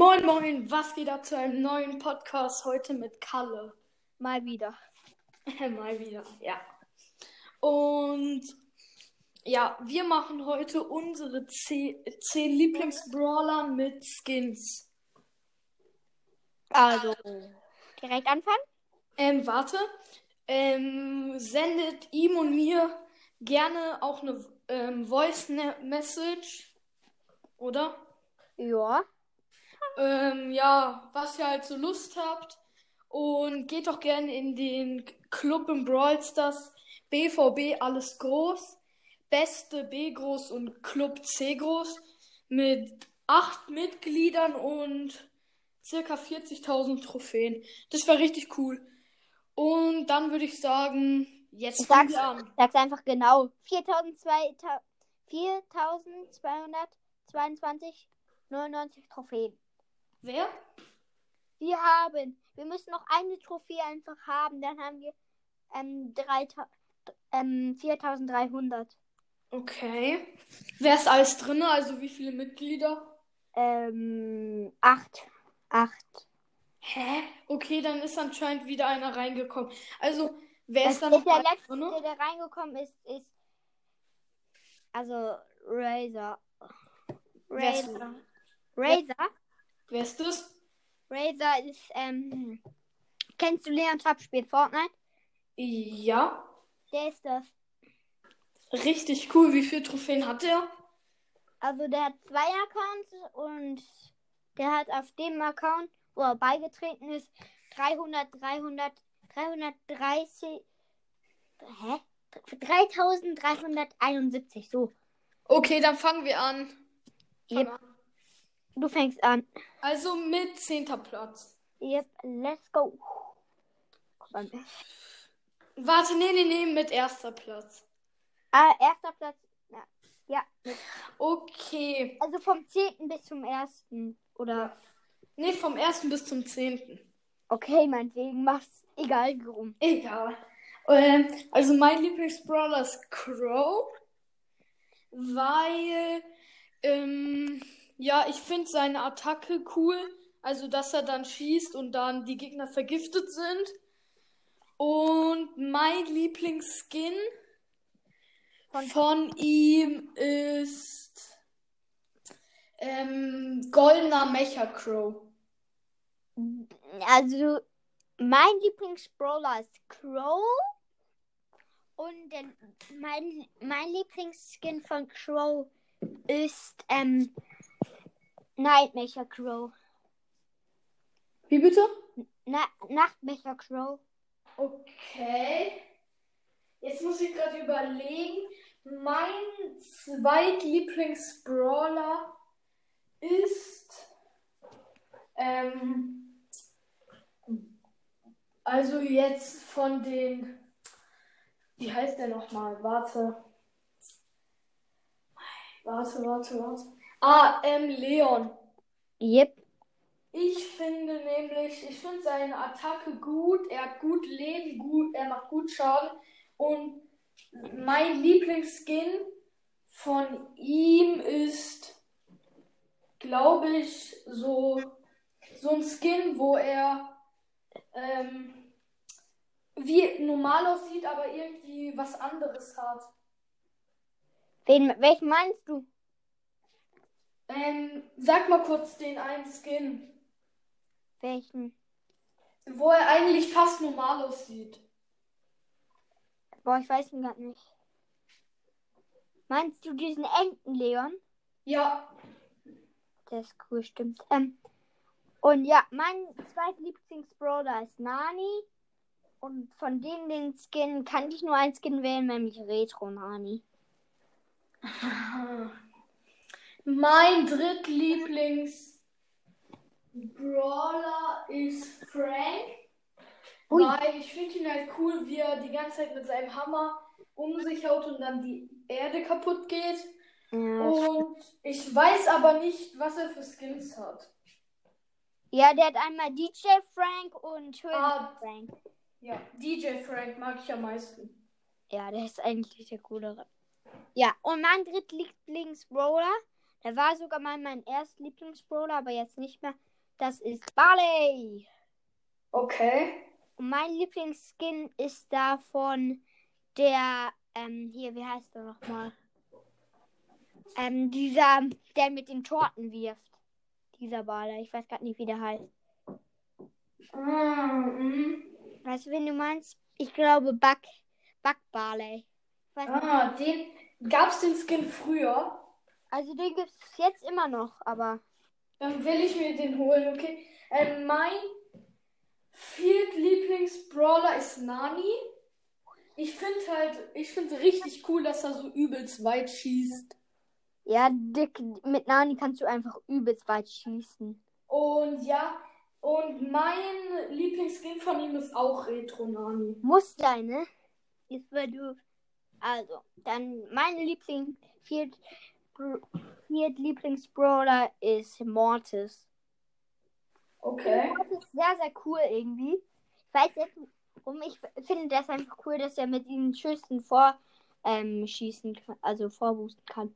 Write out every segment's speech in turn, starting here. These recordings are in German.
Moin Moin, was geht ab zu einem neuen Podcast heute mit Kalle? Mal wieder. Mal wieder, ja. Und ja, wir machen heute unsere 10 Lieblingsbrawler mit Skins. Also, direkt anfangen? Ähm, warte. Ähm, sendet ihm und mir gerne auch eine ähm, Voice Message. Oder? Ja. Ähm, ja, was ihr halt so Lust habt. Und geht doch gerne in den Club im Brawl Stars. BVB alles groß. Beste B groß und Club C groß. Mit acht Mitgliedern und circa 40.000 Trophäen. Das war richtig cool. Und dann würde ich sagen, jetzt fangen wir an. sag's einfach genau. 4222 99 Trophäen. Wer? Wir haben, wir müssen noch eine Trophäe einfach haben, dann haben wir ähm, 3000 ähm, 4300. Okay. Wer ist alles drin? Also wie viele Mitglieder? Ähm, 8. 8. Hä? Okay, dann ist anscheinend wieder einer reingekommen. Also, wer Das ist da ist noch der letzte, drin? der reingekommen ist, ist also Razor. Razor. Razor. Wer ist das? Razor ist, ähm, kennst du Leon Trapp spielt Fortnite? Ja. Der ist das. Richtig cool. Wie viele Trophäen hat er? Also der hat zwei Accounts und der hat auf dem Account, wo er beigetreten ist, 300, 300, 330, hä? 3371, so. Okay, dann fangen wir an. Yep. Du fängst an. Also mit 10. Platz. Yep, let's go. Warte, nee, nee, nee, mit erster Platz. Ah, erster Platz. Ja, ja. Okay. Also vom 10. bis zum 1. Oder. Nee, vom ersten bis zum 10. Okay, meinetwegen, mach's egal warum. Egal. Ähm, also mein Lieblingsbrawler ist Crow, weil ähm, ja, ich finde seine Attacke cool. Also, dass er dann schießt und dann die Gegner vergiftet sind. Und mein Lieblingsskin Von- von ihm ist ähm, goldener Mecha Crow. Also, mein Lieblingsbrawler ist Crow. Und der, mein, mein Lieblingsskin von Crow ist ähm, Nightmecher Crow. Wie bitte? Na, Nachtmecher Crow. Okay. Jetzt muss ich gerade überlegen. Mein Zweitlieblingsbrawler ist. Ähm, also jetzt von den. Wie heißt der nochmal? Warte. Warte, warte, warte. Ähm, Leon. Yep. Ich finde nämlich, ich finde seine Attacke gut, er hat gut Leben, gut, er macht gut Schaden und mein Lieblingsskin von ihm ist, glaube ich, so, so ein Skin, wo er ähm, wie normal aussieht, aber irgendwie was anderes hat. Wen, welchen meinst du? Ähm, sag mal kurz den einen Skin, Welchen? wo er eigentlich fast normal aussieht. Boah, ich weiß ihn gerade nicht. Meinst du diesen Entenleon? Ja, Der ist cool, stimmt. Ähm, und ja, mein zweitlieblingsbrawler ist Nani. Und von denen den Skin kann ich nur einen Skin wählen, nämlich Retro Nani. Mein drittlieblings Brawler ist Frank. Ui. Weil ich finde ihn halt cool, wie er die ganze Zeit mit seinem Hammer um sich haut und dann die Erde kaputt geht. Ja, Und ich weiß aber nicht, was er für Skins hat. ja der hat einmal DJ Frank und Höhlen Ah. Frank. Ja, DJ Frank mag ich am meisten. Ja, der ist eigentlich der coolere. Ja, und mein drittlieblingsbrawler Der war sogar mal mein erster Lieblingsbrawler, aber jetzt nicht mehr. Das ist Barley. Okay. Und mein Lieblingsskin ist davon der, ähm, hier, wie heißt er nochmal? Ähm, dieser, der mit den Torten wirft. Dieser Barley. Ich weiß gerade nicht, wie der heißt. Ah, mhm. Weißt du, wen du meinst? Ich glaube Back, Back Barley. Weiß nicht. ah den. Gab's den Skin früher? Also den gibt es jetzt immer noch, aber Dann will ich mir den holen, okay? Ähm, mein Viert-Lieblings-Brawler ist Nani. Ich finde halt, ich finde richtig cool, dass er so übelst weit schießt. ja, Dick, mit Nani kannst du einfach übelst weit schießen. Und ja, und mein Lieblingsskin von ihm ist auch Retro Nani. Muss sein, ne? Jetzt weil du. Also, dann mein Liebling, viert, viert Lieblingsbrawler ist Mortis. Okay. Mortis ist sehr, sehr cool irgendwie. Ich weiß jetzt, warum ich finde das einfach cool, dass er mit diesen Schüssen vor ähm, schießen kann, also vorboosten kann.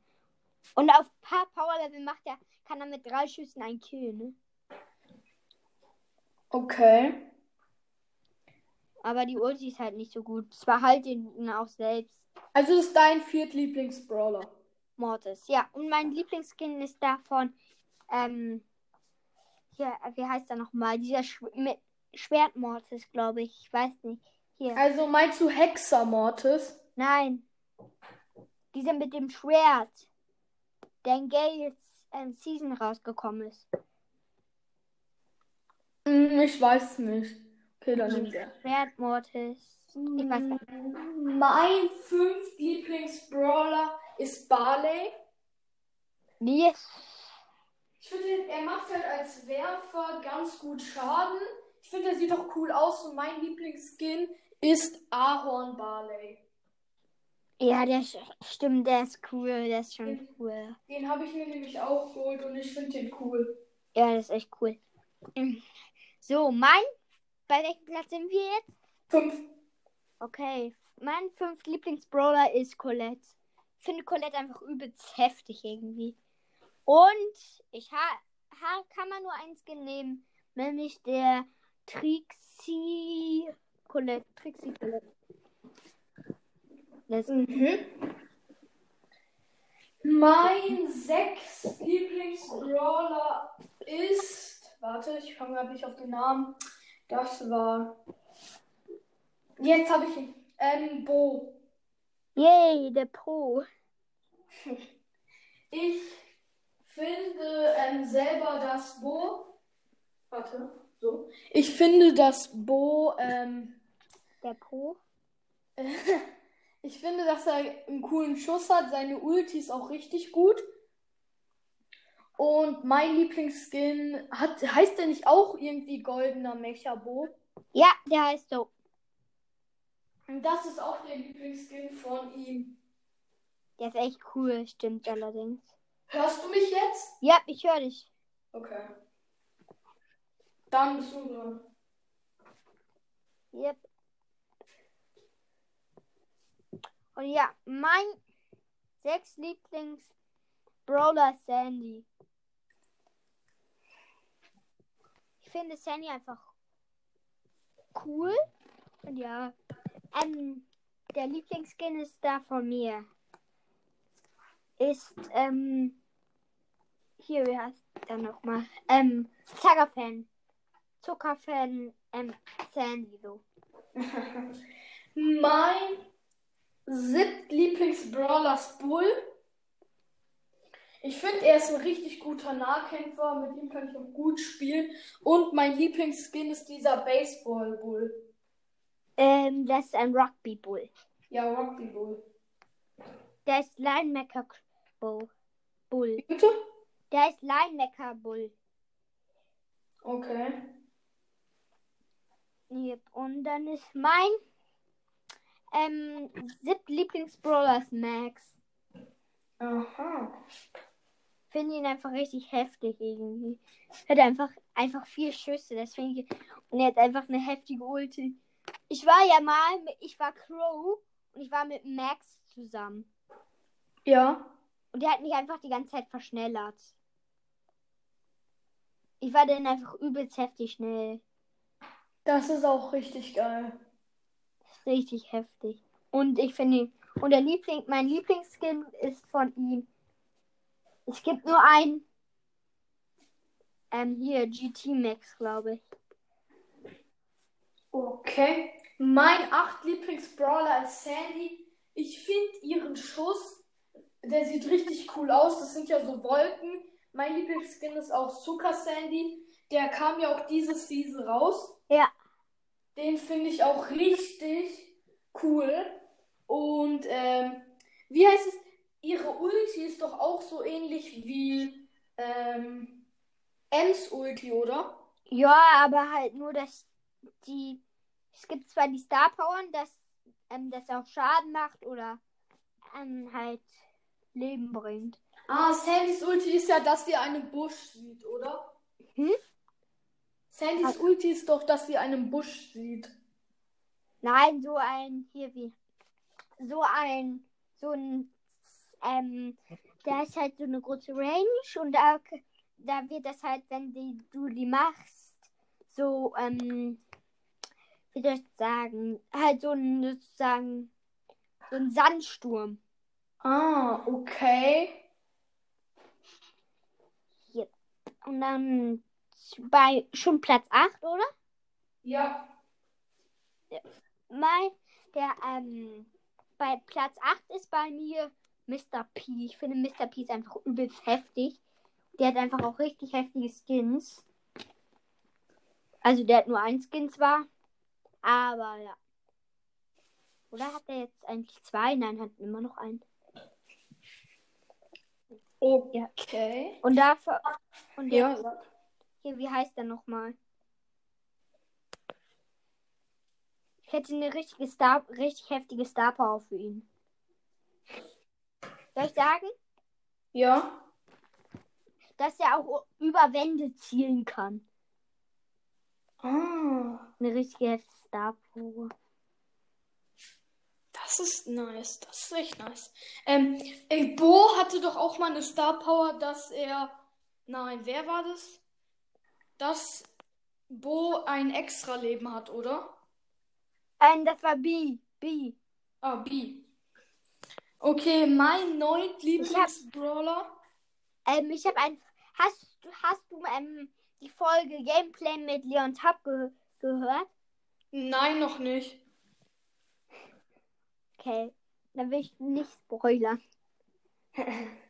Und auf paar Power Level macht er, kann er mit drei Schüssen einen Kill, ne? Okay. Aber die Ulti ist halt nicht so gut. Zwar halt ihn auch selbst. Also ist dein Viert-Lieblings-Brawler. Mortis. Ja, und mein Lieblingsskin ist davon, ähm, hier, wie heißt er nochmal? Dieser Sch mit Schwertmortis, glaube ich. Ich weiß nicht. Hier. Also meinst du Hexer Mortis? Nein. Dieser mit dem Schwert. Der in Gales ähm, Season rausgekommen ist. Hm, ich weiß nicht. Okay, dann nimmt er. Schwertmortis. Ich weiß nicht. Mein fünf Lieblings-Brawler ist Barley. Yes. Ich finde, er macht halt als Werfer ganz gut Schaden. Ich finde, er sieht auch cool aus und mein Lieblingsskin ist Ahorn Barley. Ja, der stimmt, der ist cool. Der ist schon cool. Den habe ich mir nämlich auch geholt und ich finde den cool. Ja, das ist echt cool. Mm. So, mein. Bei welchem Platz sind wir jetzt? Fünf. Okay, mein fünf Lieblingsbrawler ist Colette. Finde Colette einfach übelst heftig irgendwie. Und ich ha, ha kann man nur eins nehmen, nämlich der Trixie Colette. Trixie Colette. Das, Mhm. Mein sechs Lieblingsbrawler ist. Warte, ich komme gerade nicht auf den Namen. Das war. Jetzt habe ich ihn. Ähm, Bo. Yay, der Pro. Ich finde ähm, selber das Bo. Warte, so. Ich finde das Bo. Ähm, Der Pro. ich finde, dass er einen coolen Schuss hat. Seine Ulti ist auch richtig gut. Und mein Lieblingsskin hat, heißt der nicht auch irgendwie goldener Mechabo? Ja, der heißt so. Und das ist auch der Lieblingsskin von ihm. Der ist echt cool, stimmt allerdings. Hörst du mich jetzt? Ja, ich höre dich. Okay. Dann bist du dran. Yep. Und ja, mein sechs Lieblings Brawler Sandy. Ich finde Sandy einfach cool. Und ja, ähm, der Lieblingsskin ist da von mir. Ist, ähm, hier, wie heißt der nochmal? Ähm, Zuckerfan. Zuckerfan, ähm, Sandy so. Mein siebt Lieblings-Brawler ist Bull. Ich finde, er ist ein richtig guter Nahkämpfer. Mit ihm kann ich auch gut spielen. Und mein Lieblingsskin ist dieser Baseball-Bull. Ähm, das ist ein Rugby Bull. Ja, Rugby Bull. Der ist Linebacker Bull. Bull. Bitte? Der ist Linebacker Bull. Okay. Yep. Und dann ist mein ähm, siebter Lieblingsbrawler Max. Aha. Finde ihn einfach richtig heftig irgendwie. Hat einfach, einfach vier Schüsse, deswegen. Und er hat einfach eine heftige Ulti. Ich war ja mal, mit, ich war Crow und ich war mit Max zusammen. Ja. Und der hat mich einfach die ganze Zeit verschnellert. Ich war dann einfach übelst heftig schnell. Das ist auch richtig geil. Richtig heftig. Und ich finde ihn. Und der Liebling, mein Lieblingsskin ist von ihm. Es gibt nur ein. Ähm, hier, GT Max, glaube ich. Okay. Mein acht Lieblingsbrawler ist Sandy. Ich finde ihren Schuss, der sieht richtig cool aus. Das sind ja so Wolken. Mein Lieblingsskin ist auch Zucker Sandy. Der kam ja auch diese Season raus. Ja. Den finde ich auch richtig cool. Und ähm, wie heißt es? Ihre Ulti ist doch auch so ähnlich wie ähm, Ems Ulti, oder? Ja, aber halt nur, dass die. Es gibt zwar die Star Powern, dass ähm, das auch Schaden macht oder ähm, halt Leben bringt. Ah, Sandys Ulti ist ja, dass sie einen Busch sieht, oder? Hm? Sandys Was? Ulti ist doch, dass sie einen Busch sieht. Nein, so ein, hier wie, so ein, so ein, ähm, da ist halt so eine große Range und da, da wird das halt, wenn die, du die machst, so, ähm, wie soll ich sagen, halt so ein, sozusagen, so ein Sandsturm. Ah, okay. Und dann bei schon Platz 8, oder? Ja. Mein, der, ähm, bei Platz 8 ist bei mir Mr. P. Ich finde Mr. P ist einfach übelst heftig. Der hat einfach auch richtig heftige Skins. Also der hat nur ein Skin zwar, aber ja. Oder hat er jetzt eigentlich zwei? Nein, hat immer noch einen. Okay. Und dafür. Und Ja, sag. hier, wie heißt der nochmal? Ich hätte eine richtige Star, richtig heftige Star Power für ihn. Soll ich sagen, Ja. dass er auch über Wände zielen kann? Ah, Eine richtige heftige Star Power. das ist nice. Das ist echt nice. Ähm, ey, Bo hatte doch auch mal eine Star Power, dass er. Nein, wer war das? Dass Bo ein extra Leben hat, oder? Ähm, das war B. B. Ah, B. Okay, mein neunt Lieblingsbrawler. Ähm, ich habe ein. Hast, du- hast du ähm, die Folge Gameplay mit Leon Tapp ge gehört? Nein, noch nicht. Okay. Dann will ich nicht spoilern.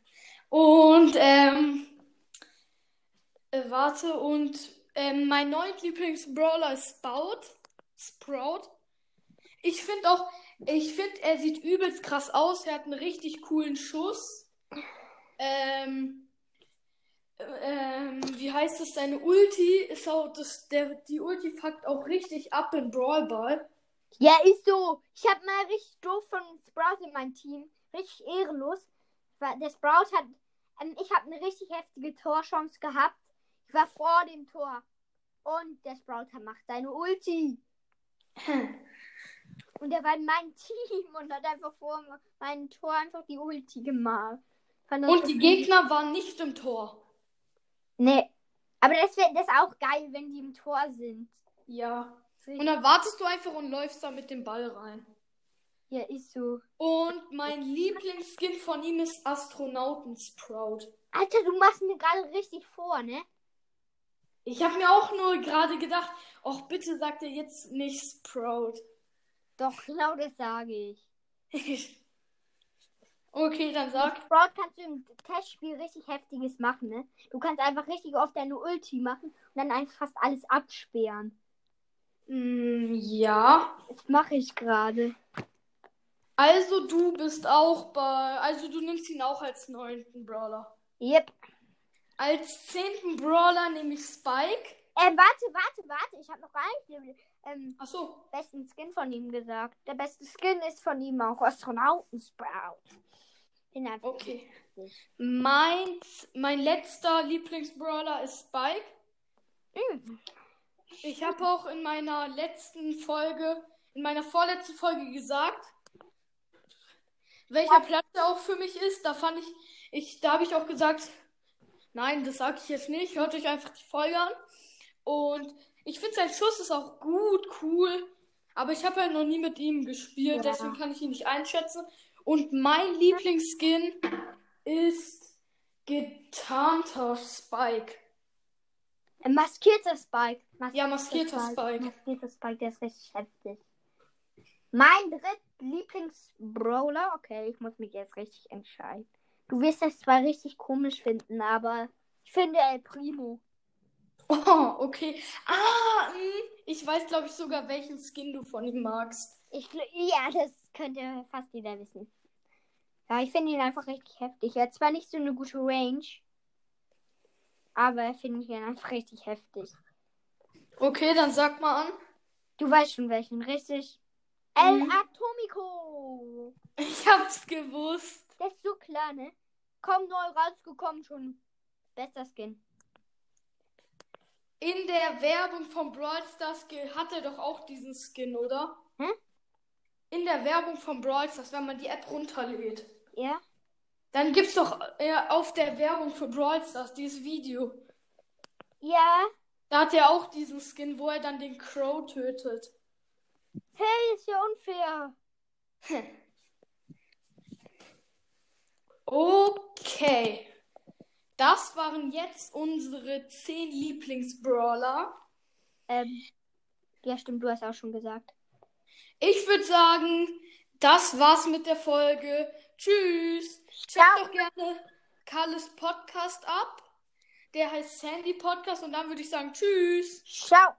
Und, ähm, äh, warte, und ähm, mein neunt Lieblingsbrawler ist Sprout. Sprout. Ich finde auch, ich finde, er sieht übelst krass aus. Er hat einen richtig coolen Schuss. Ähm, äh, ähm, wie heißt es? Seine Ulti ist auch, das, der, die Ulti fuckt auch richtig ab in Brawl Ball. Ja, ist so. Ich habe mal richtig doof von Sprout in meinem Team. Richtig ehrenlos. Weil Der Sprout hat. Ähm, ich habe eine richtig heftige Torchance gehabt. Ich war vor dem Tor. Und der Sprout macht seine Ulti. Und er war in meinem Team und hat einfach vor meinem Tor einfach die Ulti gemacht. Das Und die. Gegner waren nicht im Tor. Nee. Aber das wäre das ist auch geil, wenn die im Tor sind. Ja. Und dann wartest du einfach und läufst da mit dem Ball rein. Ja, ist so. Und mein Lieblingsskin von ihm ist Astronauten Sprout. Alter, du machst mir gerade richtig vor, ne? Ich habe mir auch nur gerade gedacht, ach bitte sagt er jetzt nicht Sprout. Doch, genau das sage ich. okay, dann sag. Sprout kannst du im Testspiel richtig heftiges machen, ne? Du kannst einfach richtig oft deine Ulti machen und dann einfach fast alles absperren. Mm, ja. Das mache ich gerade. Also du bist auch bei. Also du nimmst ihn auch als neunten Brawler. Yep. Als zehnten Brawler nehme ich Spike. Äh, warte, warte, warte. Ich habe noch gar nicht den ähm, Achso. besten Skin von ihm gesagt. Der beste Skin ist von ihm auch Astronauten Sprout. Okay. richtig. Mein, mein letzter Lieblingsbrawler ist Spike. Mm. Ich habe auch in meiner letzten Folge, in meiner vorletzten Folge gesagt, welcher Platz er auch für mich ist. Da fand ich, ich da habe ich auch gesagt, nein, das sage ich jetzt nicht. Hört euch einfach die Folge an. Und ich finde, sein Schuss ist auch gut, cool. Aber ich habe halt noch nie mit ihm gespielt, Ja. deswegen kann ich ihn nicht einschätzen. Und mein Lieblingsskin ist getarnter Spike. Ein maskierter Spike. Ja, maskierter Spike. Maskierter Spike, der ist richtig heftig. Mein drittlieblings-Brawler. Okay, ich muss mich jetzt richtig entscheiden. Du wirst das zwar richtig komisch finden, aber ich finde El Primo. Oh, okay. Ah, mh, ich weiß, glaube ich, sogar, welchen Skin du von ihm magst. Ich, ja, das könnte fast jeder wissen. Ja, ich finde ihn einfach richtig heftig. Er hat zwar nicht so eine gute Range, aber finde ich ihn einfach richtig heftig. Okay, dann sag mal an. Du weißt schon welchen, richtig? El Mhm. Atomico. Ich hab's gewusst. Der ist so klar, ne? Kaum neu rausgekommen, schon bester Skin. In der Werbung von Brawl Stars ge- hat er doch auch diesen Skin, oder? Hä? In der Werbung von Brawl Stars, wenn man die App runterlädt. Ja? Dann gibt's doch äh, auf der Werbung für Brawl Stars dieses Video. Ja. Da hat er auch diesen Skin, wo er dann den Crow tötet. Hey, ist ja unfair. Okay. Das waren jetzt unsere 10 Lieblingsbrawler. Ähm. Ja, stimmt, du hast auch schon gesagt. Ich würde sagen, das war's mit der Folge. Tschüss. Checkt Ciao. doch gerne Karles Podcast ab. Der heißt Sandy Podcast und dann würde ich sagen Tschüss. Ciao.